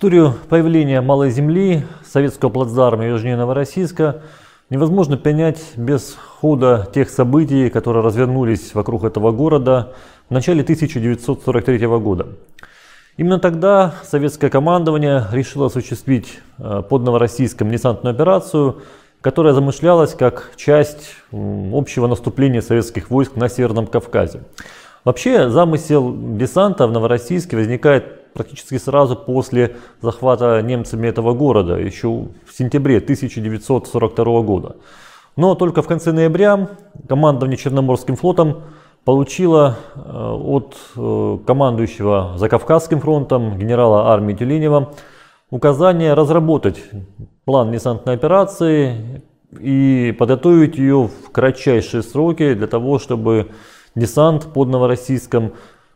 Историю появления Малой Земли, советского плацдарма южнее Новороссийска невозможно понять без хода тех событий, которые развернулись вокруг этого города в начале 1943 года. Именно тогда советское командование решило осуществить э, под Новороссийском десантную операцию, которая замышлялась как часть общего наступления советских войск на Северном Кавказе. Вообще замысел десанта в Новороссийске возникает практически сразу после захвата немцами этого города, еще в сентябре 1942 года. Но только в конце ноября командование Черноморским флотом получило э, от э, командующего Закавказским фронтом генерала армии Тюленева указание разработать план десантной операции и подготовить ее в кратчайшие сроки для того, чтобы десант под Новороссийском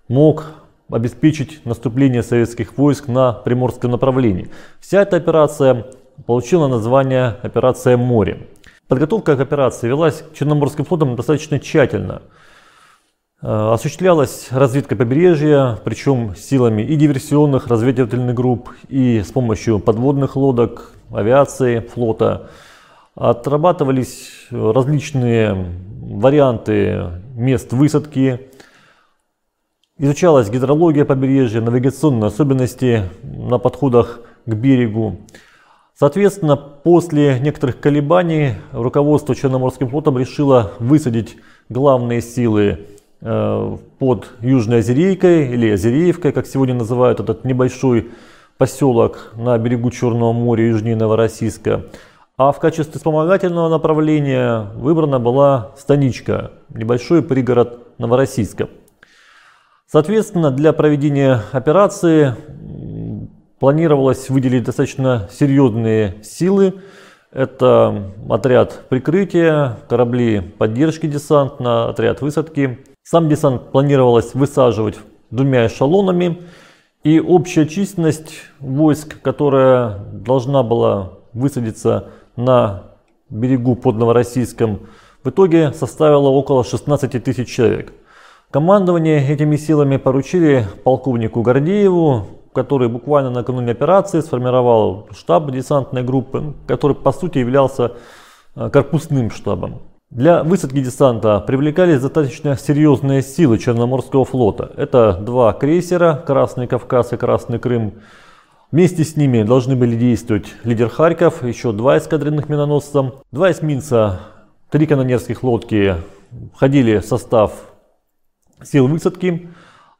мог обеспечить наступление советских войск на приморском направлении. Вся эта операция получила название «Операция море». Подготовка к операции велась Черноморским флотом достаточно тщательно. Э, осуществлялась разведка побережья, причем силами и диверсионных разведывательных групп, и с помощью подводных лодок, авиации, флота. Отрабатывались различные варианты мест высадки, Изучалась гидрология побережья, навигационные особенности на подходах к берегу. Соответственно, после некоторых колебаний руководство Черноморским флотом решило высадить главные силы э, под Южной Озерейкой или Озереевкой, как сегодня называют этот небольшой поселок на берегу Черного моря южнее Новороссийска. А в качестве вспомогательного направления выбрана была Станичка, небольшой пригород Новороссийска. Соответственно, для проведения операции планировалось выделить достаточно серьезные силы. Это отряд прикрытия, корабли поддержки десанта, отряд высадки. Сам десант планировалось высаживать двумя эшелонами. И общая численность войск, которая должна была высадиться на берегу под Новороссийском, в итоге составила около 16 тысяч человек. Командование этими силами поручили полковнику Гордееву, который буквально накануне операции сформировал штаб десантной группы, который по сути являлся э, корпусным штабом. Для высадки десанта привлекались достаточно серьезные силы Черноморского флота. Это два крейсера «Красный Кавказ» и «Красный Крым». Вместе с ними должны были действовать лидер Харьков, еще два эскадренных миноносца, два эсминца, три канонерских лодки входили в состав сил высадки,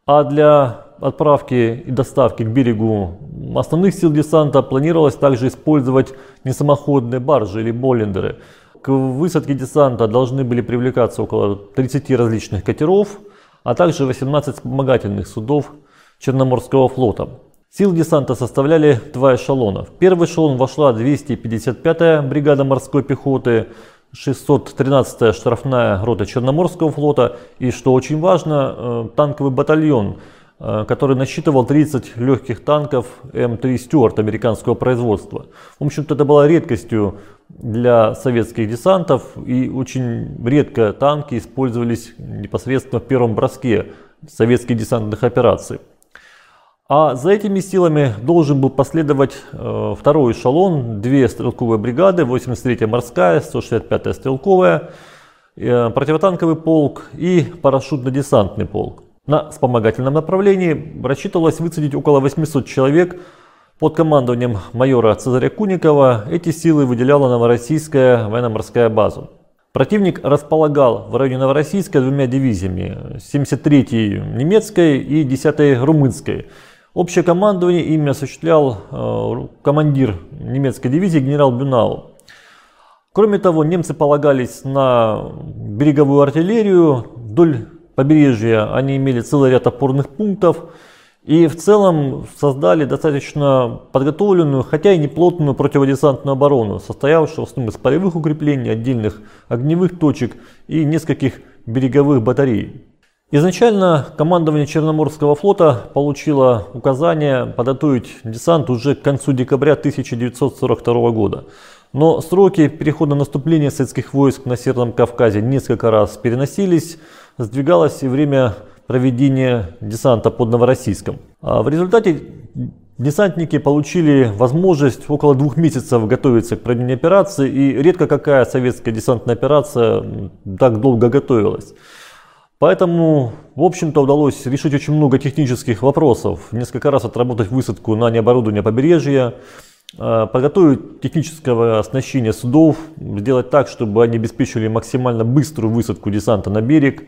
а для отправки и доставки к берегу основных сил десанта планировалось также использовать несамоходные баржи или боллендеры. К высадке десанта должны были привлекаться около 30 различных катеров, а также 18 вспомогательных судов Черноморского флота. Сил десанта составляли два эшелона. В первый эшелон вошла 255-я бригада морской пехоты, 613-я штрафная рота Черноморского флота и, что очень важно, э, танковый батальон, э, который насчитывал 30 легких танков М3 Стюарт американского производства. В общем-то, это была редкостью для советских десантов и очень редко танки использовались непосредственно в первом броске советских десантных операций. А за этими силами должен был последовать э, второй эшелон, две стрелковые бригады, 83-я морская, 165-я стрелковая, э, противотанковый полк и парашютно-десантный полк. На вспомогательном направлении рассчитывалось высадить около 800 человек под командованием майора Цезаря Куникова. Эти силы выделяла Новороссийская военно-морская база. Противник располагал в районе Новороссийска двумя дивизиями, 73-й немецкой и 10-й румынской. Общее командование ими осуществлял э, командир немецкой дивизии генерал Бюнау. Кроме того, немцы полагались на береговую артиллерию. Вдоль побережья они имели целый ряд опорных пунктов. И в целом создали достаточно подготовленную, хотя и неплотную противодесантную оборону, состоявшую в основном из полевых укреплений, отдельных огневых точек и нескольких береговых батарей. Изначально командование Черноморского флота получило указание подготовить десант уже к концу декабря 1942 года. Но сроки перехода наступления советских войск на Северном Кавказе несколько раз переносились, сдвигалось и время проведения десанта под Новороссийском. А в результате Десантники получили возможность около двух месяцев готовиться к проведению операции, и редко какая советская десантная операция так долго готовилась. Поэтому, в общем-то, удалось решить очень много технических вопросов. Несколько раз отработать высадку на необорудование побережья, э, подготовить техническое оснащение судов, сделать так, чтобы они обеспечивали максимально быструю высадку десанта на берег,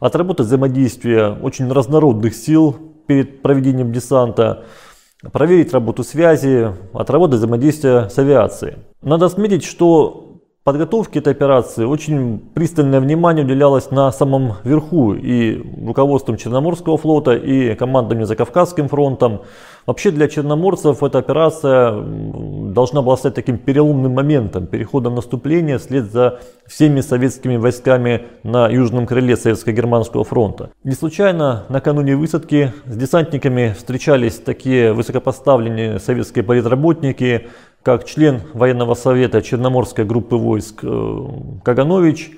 отработать взаимодействие очень разнородных сил перед проведением десанта, проверить работу связи, отработать взаимодействие с авиацией. Надо отметить, что подготовке этой операции очень пристальное внимание уделялось на самом верху и руководством Черноморского флота, и командами за Кавказским фронтом. Вообще для черноморцев эта операция должна была стать таким переломным моментом, переходом наступления вслед за всеми советскими войсками на южном крыле Советско-Германского фронта. Не случайно накануне высадки с десантниками встречались такие высокопоставленные советские политработники, как член военного совета Черноморской группы войск э, Каганович,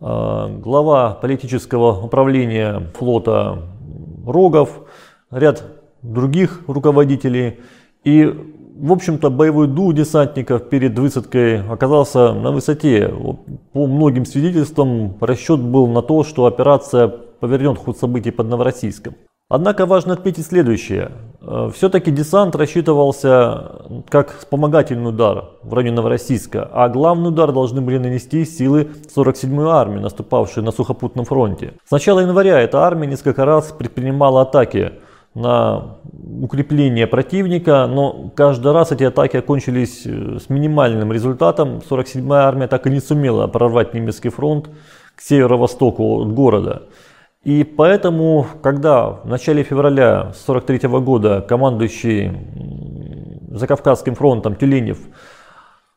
э, глава политического управления флота Рогов, ряд других руководителей. И, в общем-то, боевой дух десантников перед высадкой оказался на высоте. По многим свидетельствам расчет был на то, что операция повернет ход событий под Новороссийском. Однако важно отметить следующее. Э, Все-таки десант рассчитывался как вспомогательный удар в районе Новороссийска, а главный удар должны были нанести силы 47-й армии, наступавшей на сухопутном фронте. С начала января эта армия несколько раз предпринимала атаки на укрепление противника, но каждый раз эти атаки окончились э, с минимальным результатом. 47-я армия так и не сумела прорвать немецкий фронт к северо-востоку от города. И поэтому, когда в начале февраля 1943 года командующий Закавказским фронтом Тюленев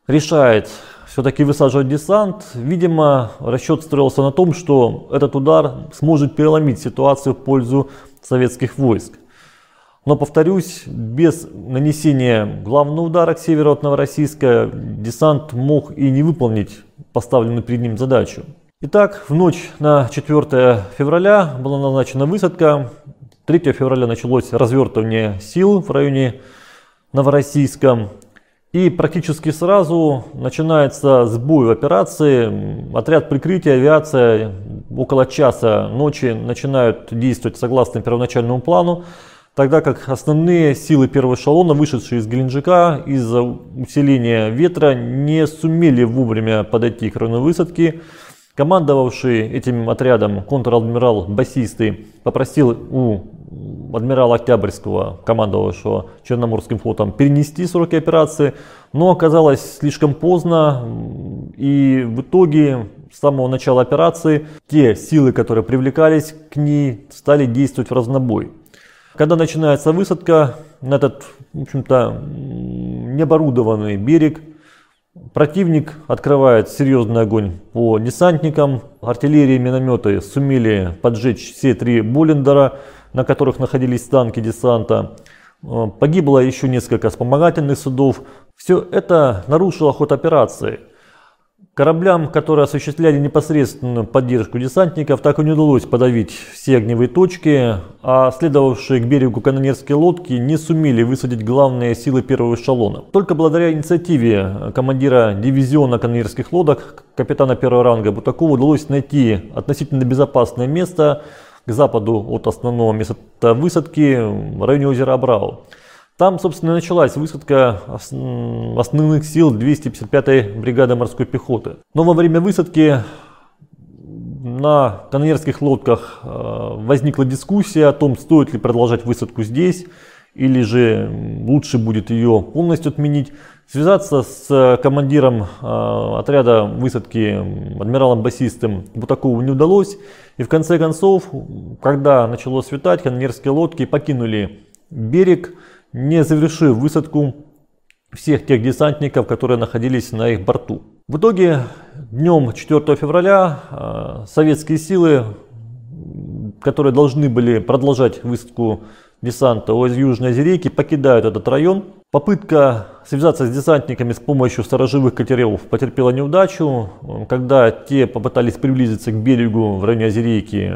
решает все-таки высаживать десант, видимо, расчет строился на том, что этот удар сможет переломить ситуацию в пользу советских войск. Но, повторюсь, без нанесения главного удара к северу от Новороссийска десант мог и не выполнить поставленную перед ним задачу. Итак, в ночь на 4 февраля была назначена высадка. 3 февраля началось развертывание сил в районе Новороссийска. И практически сразу начинается сбой в операции. Отряд прикрытия, авиация около часа ночи начинают действовать согласно первоначальному плану. Тогда как основные силы первого эшелона, вышедшие из Геленджика из-за усиления ветра, не сумели вовремя подойти к району высадки. Командовавший этим отрядом контр-адмирал Басистый попросил у адмирала Октябрьского, командовавшего Черноморским флотом, перенести сроки операции, но оказалось слишком поздно, и в итоге с самого начала операции те силы, которые привлекались к ней, стали действовать в разнобой. Когда начинается высадка на этот, в общем-то, необорудованный берег, Противник открывает серьезный огонь по десантникам. Артиллерия и минометы сумели поджечь все три Боллендера, на которых находились танки десанта. Э, погибло еще несколько вспомогательных судов. Все это нарушило ход операции. Кораблям, которые осуществляли непосредственную поддержку десантников, так и не удалось подавить все огневые точки, а следовавшие к берегу канонерские лодки не сумели высадить главные силы первого эшелона. Только благодаря инициативе командира дивизиона канонерских лодок, капитана первого ранга Бутакова, удалось найти относительно безопасное место к западу от основного места высадки в районе озера Абрау. Там, собственно, началась высадка основных сил 255-й бригады морской пехоты. Но во время высадки на канонерских лодках э, возникла дискуссия о том, стоит ли продолжать высадку здесь, или же лучше будет ее полностью отменить. Связаться с командиром э, отряда высадки адмиралом басистым Бутакову не удалось. И в конце концов, когда начало светать, канонерские лодки покинули берег, не завершив высадку всех тех десантников, которые находились на их борту. В итоге днем 4 февраля э, советские силы, которые должны были продолжать высадку десанта из Южной Озерейки, покидают этот район. Попытка связаться с десантниками с помощью сторожевых катеров потерпела неудачу. Когда те попытались приблизиться к берегу в районе Озерейки,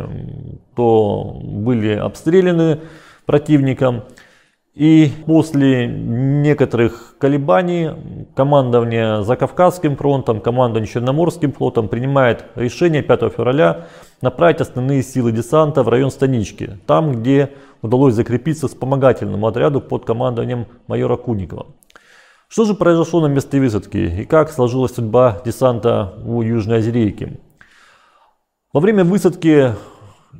то были обстреляны противником. И после некоторых колебаний командование Закавказским фронтом, командование Черноморским флотом принимает решение 5 февраля направить основные силы десанта в район Станички, там, где удалось закрепиться вспомогательному отряду под командованием майора Куникова. Что же произошло на месте высадки и как сложилась судьба десанта у Южной Озерейки? Во время высадки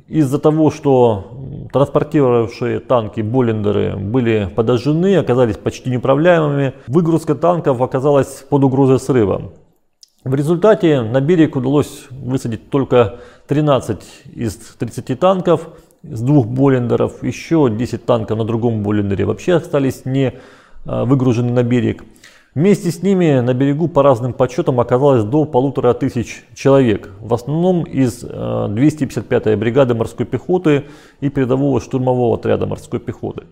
из-за того, что транспортировавшие танки Боллендеры были подожжены, оказались почти неуправляемыми, выгрузка танков оказалась под угрозой срыва. В результате на берег удалось высадить только 13 из 30 танков с двух Боллендеров, еще 10 танков на другом Боллендере вообще остались не а, выгружены на берег. Вместе с ними на берегу по разным подсчетам оказалось до полутора тысяч человек, в основном из 255-й э, бригады морской пехоты и передового штурмового отряда морской пехоты.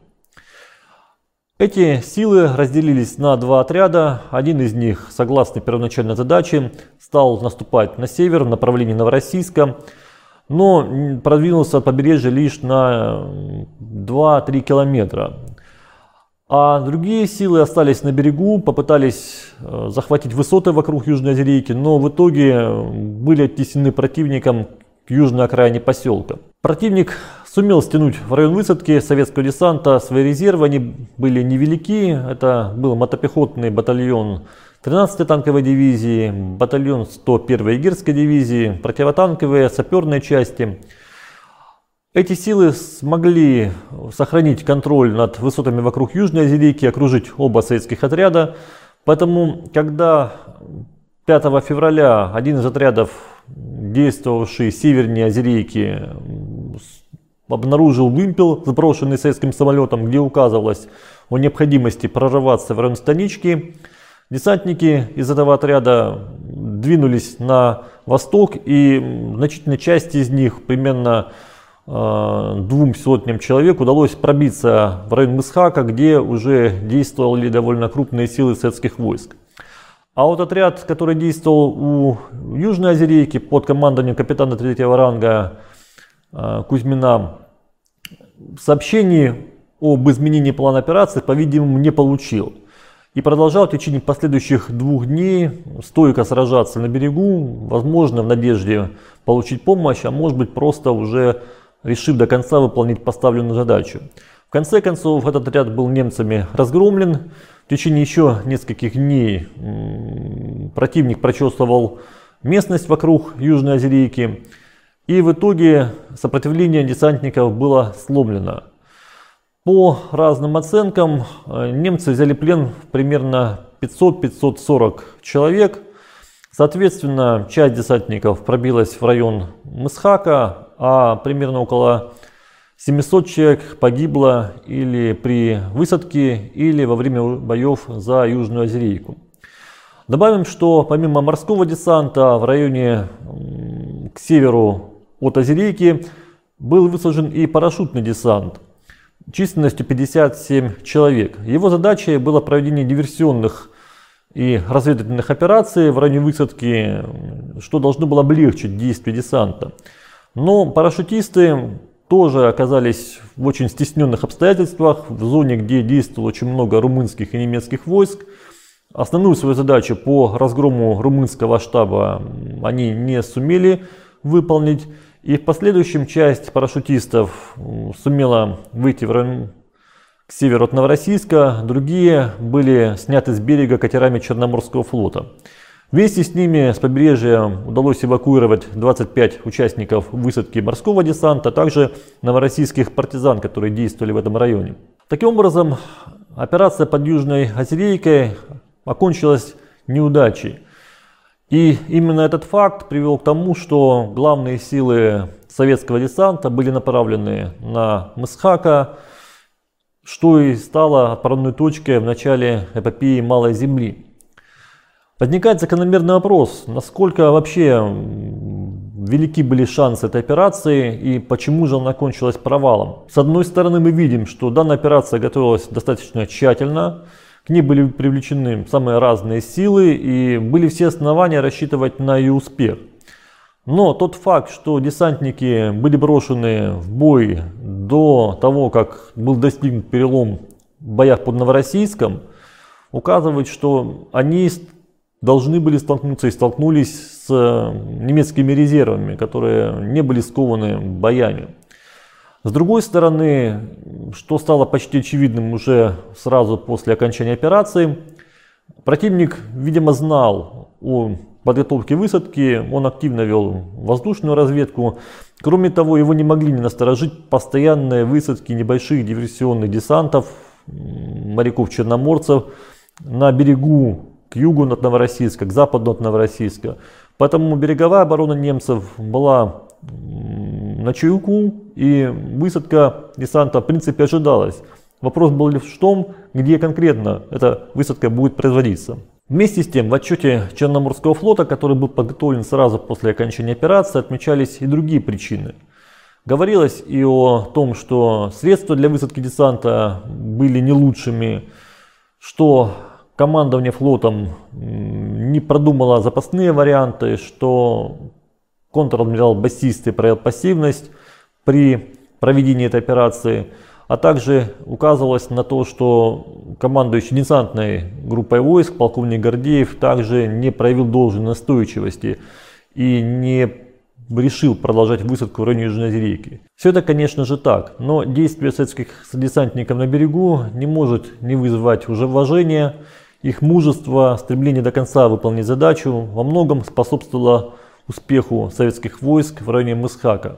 Эти силы разделились на два отряда. Один из них, согласно первоначальной задаче, стал наступать на север в направлении Новороссийска, но продвинулся от побережья лишь на 2-3 километра. А другие силы остались на берегу, попытались э, захватить высоты вокруг Южной Озерейки, но в итоге были оттеснены противником к южной окраине поселка. Противник сумел стянуть в район высадки советского десанта свои резервы, они были невелики. Это был мотопехотный батальон 13-й танковой дивизии, батальон 101-й егерской дивизии, противотанковые, саперные части – эти силы смогли сохранить контроль над высотами вокруг Южной Озерейки, окружить оба советских отряда. Поэтому, когда 5 февраля один из отрядов, действовавший севернее Озерейки, обнаружил вымпел, сброшенный советским самолетом, где указывалось о необходимости прорываться в район станички, десантники из этого отряда двинулись на восток, и значительная часть из них, примерно двум сотням человек удалось пробиться в район Мысхака, где уже действовали довольно крупные силы советских войск. А вот отряд, который действовал у Южной Озерейки под командованием капитана третьего ранга э, Кузьмина, сообщений об изменении плана операции, по-видимому, не получил. И продолжал в течение последующих двух дней стойко сражаться на берегу, возможно, в надежде получить помощь, а может быть просто уже решив до конца выполнить поставленную задачу. В конце концов, этот отряд был немцами разгромлен. В течение еще нескольких дней противник прочесывал местность вокруг Южной Озерейки. И в итоге сопротивление десантников было сломлено. По разным оценкам, э, немцы взяли плен примерно 500-540 человек. Соответственно, часть десантников пробилась в район Мысхака, а примерно около 700 человек погибло или при высадке, или во время боев за Южную Озерейку. Добавим, что помимо морского десанта в районе к северу от Озерейки был высажен и парашютный десант численностью 57 человек. Его задачей было проведение диверсионных и разведывательных операций в районе высадки, что должно было облегчить действие десанта. Но парашютисты тоже оказались в очень стесненных обстоятельствах, в зоне, где действовало очень много румынских и немецких войск. Основную свою задачу по разгрому румынского штаба они не сумели выполнить. И в последующем часть парашютистов сумела выйти в район к северу от Новороссийска, другие были сняты с берега катерами Черноморского флота. Вместе с ними с побережья удалось эвакуировать 25 участников высадки морского десанта, а также новороссийских партизан, которые действовали в этом районе. Таким образом, операция под Южной Озерейкой окончилась неудачей. И именно этот факт привел к тому, что главные силы советского десанта были направлены на Мысхака, что и стало отправной точкой в начале эпопеи Малой Земли. Возникает закономерный вопрос, насколько вообще велики были шансы этой операции и почему же она кончилась провалом. С одной стороны мы видим, что данная операция готовилась достаточно тщательно, к ней были привлечены самые разные силы и были все основания рассчитывать на ее успех. Но тот факт, что десантники были брошены в бой до того, как был достигнут перелом боях под Новороссийском указывает, что они должны были столкнуться и столкнулись с немецкими резервами, которые не были скованы боями. С другой стороны, что стало почти очевидным уже сразу после окончания операции, противник, видимо, знал о подготовке высадки, он активно вел воздушную разведку. Кроме того, его не могли не насторожить постоянные высадки небольших диверсионных десантов, моряков-черноморцев на берегу к югу от Новороссийска, к западу от Новороссийска. Поэтому береговая оборона немцев была на чуйку, и высадка десанта в принципе ожидалась. Вопрос был лишь в том, где конкретно эта высадка будет производиться. Вместе с тем, в отчете Черноморского флота, который был подготовлен сразу после окончания операции, отмечались и другие причины. Говорилось и о том, что средства для высадки десанта были не лучшими, что командование флотом не продумало запасные варианты, что контр-адмирал Басисты проявил пассивность при проведении этой операции – а также указывалось на то, что командующий десантной группой войск, полковник Гордеев, также не проявил должной настойчивости и не решил продолжать высадку в районе Южной рейки. Все это, конечно же, так, но действие советских десантников на берегу не может не вызывать уже уважения. Их мужество, стремление до конца выполнить задачу во многом способствовало успеху советских войск в районе Мысхака.